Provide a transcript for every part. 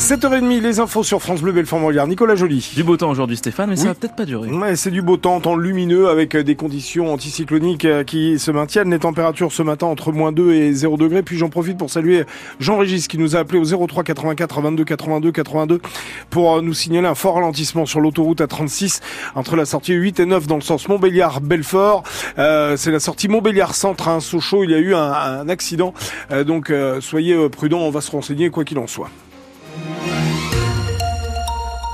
7h30, les infos sur France Bleu Belfort Montbéliard. Nicolas Joly. Du beau temps aujourd'hui Stéphane, mais ça va peut-être pas durer. Ouais, c'est du beau temps, temps lumineux avec euh, des conditions anticycloniques euh, qui se maintiennent. Les températures ce matin entre moins 2 et 0 degrés. Puis j'en profite pour saluer Jean-Régis qui nous a appelé au 03 84 22 82 82 pour euh, nous signaler un fort ralentissement sur l'autoroute A36 entre la sortie 8 et 9 dans le sens Montbéliard-Belfort. Euh, c'est la sortie Montbéliard Centre à Sochaux. Il y a eu un, un accident. Euh, donc euh, soyez prudents, on va se renseigner quoi qu'il en soit.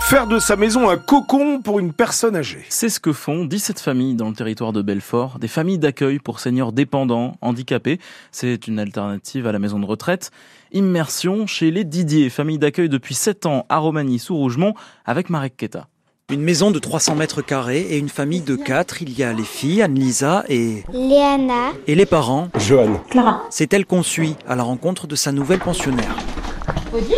Faire de sa maison un cocon pour une personne âgée. C'est ce que font 17 familles dans le territoire de Belfort, des familles d'accueil pour seniors dépendants, handicapés. C'est une alternative à la maison de retraite. Immersion chez les Didier, famille d'accueil depuis 7 ans à Romagny sous Rougemont avec Marek Keta. Une maison de 300 mètres carrés et une famille de quatre. Il y a les filles, Anne-Lisa et, Léana, et les parents. Johan. C'est elle qu'on suit à la rencontre de sa nouvelle pensionnaire. Odile,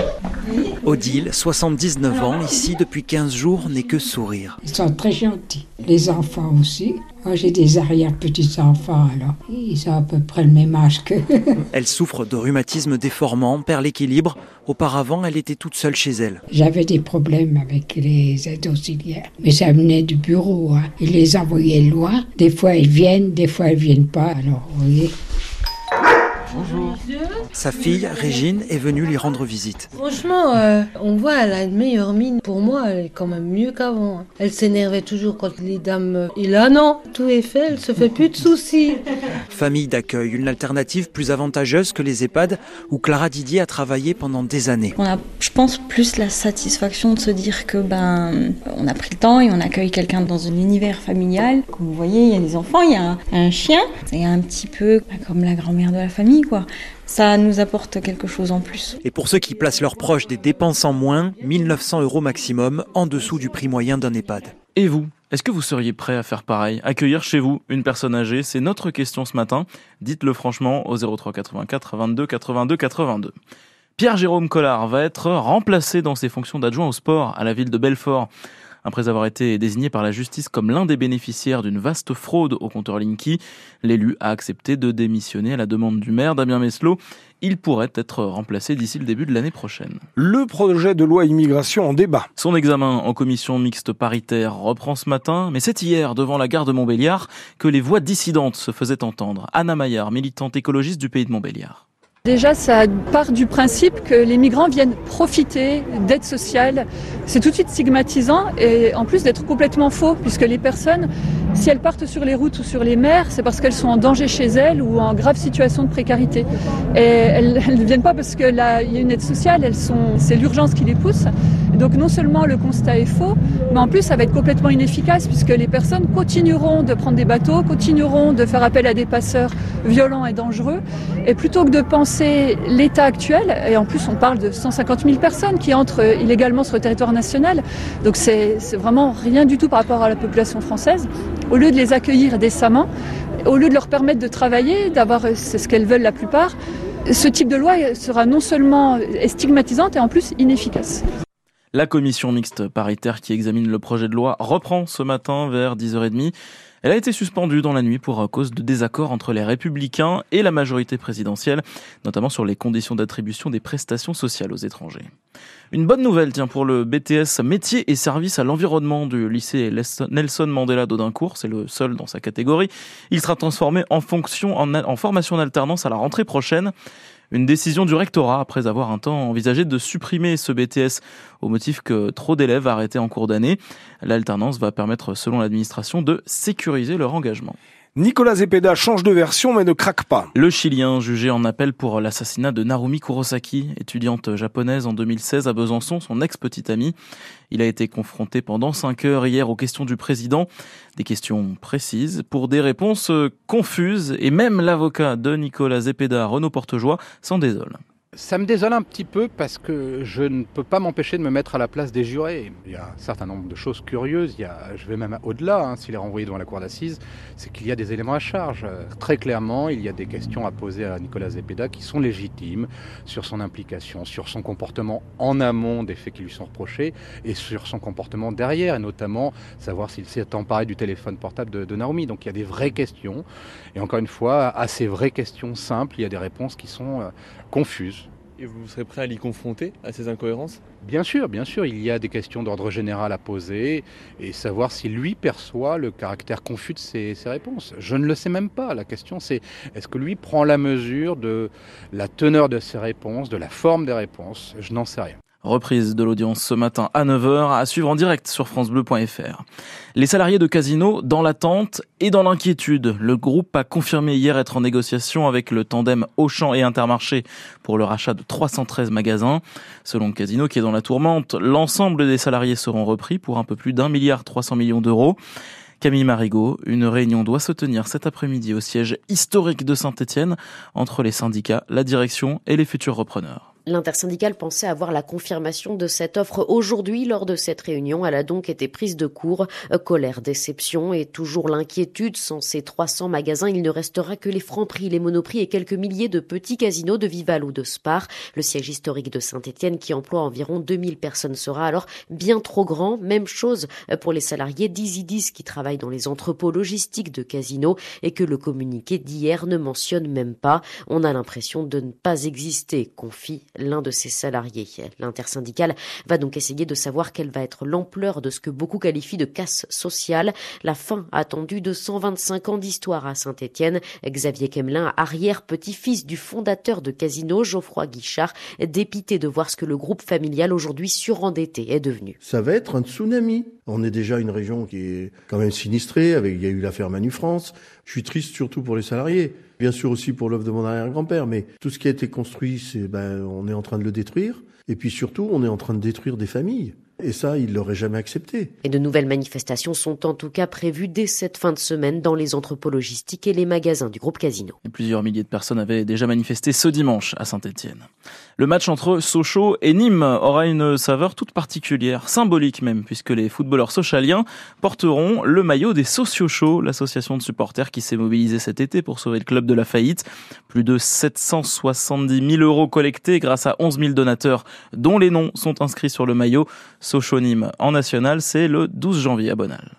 79 ans, ici depuis 15 jours, n'est que sourire. Ils sont très gentils. Les enfants aussi. Moi, j'ai des arrière-petits-enfants, alors. Ils ont à peu près le même âge que. Elle souffre de rhumatisme déformant, perd l'équilibre. Auparavant, elle était toute seule chez elle. J'avais des problèmes avec les aides auxiliaires. Mais ça venait du bureau. Hein. Ils les envoyaient loin. Des fois, ils viennent, des fois, ils viennent pas. Alors, vous voyez. Sa fille, Régine, est venue lui rendre visite. Franchement, euh, on voit, elle a une meilleure mine. Pour moi, elle est quand même mieux qu'avant. Elle s'énervait toujours quand les dames. euh, Et là, non, tout est fait, elle se fait plus de soucis. Famille d'accueil, une alternative plus avantageuse que les EHPAD où Clara Didier a travaillé pendant des années. On a, je pense, plus la satisfaction de se dire que ben, on a pris le temps et on accueille quelqu'un dans un univers familial. Comme vous voyez, il y a des enfants, il y a un, un chien, c'est un petit peu ben, comme la grand-mère de la famille, quoi. Ça nous apporte quelque chose en plus. Et pour ceux qui placent leurs proches des dépenses en moins, 1900 euros maximum, en dessous du prix moyen d'un EHPAD. Et vous Est-ce que vous seriez prêt à faire pareil Accueillir chez vous une personne âgée? C'est notre question ce matin. Dites-le franchement au 03 84 22 82 82. Pierre-Jérôme Collard va être remplacé dans ses fonctions d'adjoint au sport à la ville de Belfort. Après avoir été désigné par la justice comme l'un des bénéficiaires d'une vaste fraude au compteur Linky, l'élu a accepté de démissionner à la demande du maire Damien Meslot. Il pourrait être remplacé d'ici le début de l'année prochaine. Le projet de loi immigration en débat. Son examen en commission mixte paritaire reprend ce matin, mais c'est hier, devant la gare de Montbéliard, que les voix dissidentes se faisaient entendre. Anna Maillard, militante écologiste du pays de Montbéliard. Déjà, ça part du principe que les migrants viennent profiter d'aide sociale. C'est tout de suite stigmatisant et en plus d'être complètement faux, puisque les personnes, si elles partent sur les routes ou sur les mers, c'est parce qu'elles sont en danger chez elles ou en grave situation de précarité. Et elles, ne viennent pas parce qu'il y a une aide sociale, c'est l'urgence qui les pousse. Donc non seulement le constat est faux, mais en plus ça va être complètement inefficace puisque les personnes continueront de prendre des bateaux, continueront de faire appel à des passeurs violents et dangereux. Et plutôt que de penser l'état actuel, et en plus on parle de 150 000 personnes qui entrent illégalement sur le territoire national, donc c'est c'est vraiment rien du tout par rapport à la population française, au lieu de les accueillir décemment, au lieu de leur permettre de travailler, d'avoir, c'est ce qu'elles veulent la plupart, ce type de loi sera non seulement stigmatisante et en plus inefficace. La commission mixte paritaire qui examine le projet de loi reprend ce matin vers 10h30. Elle a été suspendue dans la nuit pour cause de désaccords entre les républicains et la majorité présidentielle, notamment sur les conditions d'attribution des prestations sociales aux étrangers. Une bonne nouvelle, tiens, pour le BTS métiers et services à l'environnement du lycée Nelson Mandela d'Audincourt, c'est le seul dans sa catégorie. Il sera transformé en fonction, en, en formation d'alternance à la rentrée prochaine. Une décision du rectorat après avoir un temps envisagé de supprimer ce BTS au motif que trop d'élèves arrêtaient en cours d'année. L'alternance va permettre, selon l'administration, de sécuriser leur engagement. Nicolas Zepeda change de version mais ne craque pas. Le Chilien, jugé en appel pour l'assassinat de Narumi Kurosaki, étudiante japonaise en 2016 à Besançon, son ex-petite amie. Il a été confronté pendant cinq heures hier aux questions du président. Des questions précises pour des réponses confuses et même l'avocat de Nicolas Zepeda, Renaud Portejoie, s'en désole. Ça me désole un petit peu parce que je ne peux pas m'empêcher de me mettre à la place des jurés. Il y a un certain nombre de choses curieuses. Il y a, je vais même au-delà, hein, s'il est renvoyé devant la cour d'assises, c'est qu'il y a des éléments à charge. Très clairement, il y a des questions à poser à Nicolas Zepeda qui sont légitimes sur son implication, sur son comportement en amont des faits qui lui sont reprochés et sur son comportement derrière, et notamment savoir s'il s'est emparé du téléphone portable de, Naomi. Donc il y a des vraies questions. Et encore une fois, à ces vraies questions simples, il y a des réponses qui sont euh, confuses Et vous serez prêt à l'y confronter, à ces incohérences Bien sûr, bien sûr, il y a des questions d'ordre général à poser et savoir si lui perçoit le caractère confus de ses, ses réponses. Je ne le sais même pas. La question c'est est-ce que lui prend la mesure de la teneur de ses réponses, de la forme des réponses? Je n'en sais rien. Reprise de l'audience ce matin à 9h à suivre en direct sur francebleu.fr. Les salariés de Casino dans l'attente et dans l'inquiétude. Le groupe a confirmé hier être en négociation avec le tandem Auchan et Intermarché pour le rachat de 313 magasins. Selon Casino qui est dans la tourmente, l'ensemble des salariés seront repris pour un peu plus d'un milliard 300 millions d'euros. Camille Marigot, une réunion doit se tenir cet après-midi au siège historique de Saint-Etienne entre les syndicats, la direction et les futurs repreneurs. L'intersyndicale pensait avoir la confirmation de cette offre aujourd'hui lors de cette réunion. Elle a donc été prise de court. Colère, déception et toujours l'inquiétude. Sans ces 300 magasins, il ne restera que les francs-prix, les monoprix et quelques milliers de petits casinos de Vival ou de Spar. Le siège historique de Saint-Etienne, qui emploie environ 2000 personnes, sera alors bien trop grand. Même chose pour les salariés d'Isidis qui travaillent dans les entrepôts logistiques de casinos et que le communiqué d'hier ne mentionne même pas. On a l'impression de ne pas exister, confie l'un de ses salariés. L'intersyndicale va donc essayer de savoir quelle va être l'ampleur de ce que beaucoup qualifient de casse sociale. La fin attendue de 125 ans d'histoire à Saint-Étienne. Xavier Kemelin, arrière-petit-fils du fondateur de Casino, Geoffroy Guichard, dépité de voir ce que le groupe familial aujourd'hui surendetté est devenu. Ça va être un tsunami. On est déjà une région qui est quand même sinistrée, il y a eu l'affaire Manu France. Je suis triste surtout pour les salariés bien sûr aussi pour l'œuvre de mon arrière-grand-père, mais tout ce qui a été construit, c'est ben, on est en train de le détruire. Et puis surtout, on est en train de détruire des familles. Et ça, il l'aurait jamais accepté. Et de nouvelles manifestations sont en tout cas prévues dès cette fin de semaine dans les entrepôts logistiques et les magasins du groupe Casino. Et plusieurs milliers de personnes avaient déjà manifesté ce dimanche à Saint-Etienne. Le match entre Sochaux et Nîmes aura une saveur toute particulière, symbolique même, puisque les footballeurs sochaliens porteront le maillot des Sociochaux, l'association de supporters qui s'est mobilisée cet été pour sauver le club de la faillite. Plus de 770 000 euros collectés grâce à 11 000 donateurs dont les noms sont inscrits sur le maillot. Sochaux-Nîmes en national, c'est le 12 janvier à Bonal.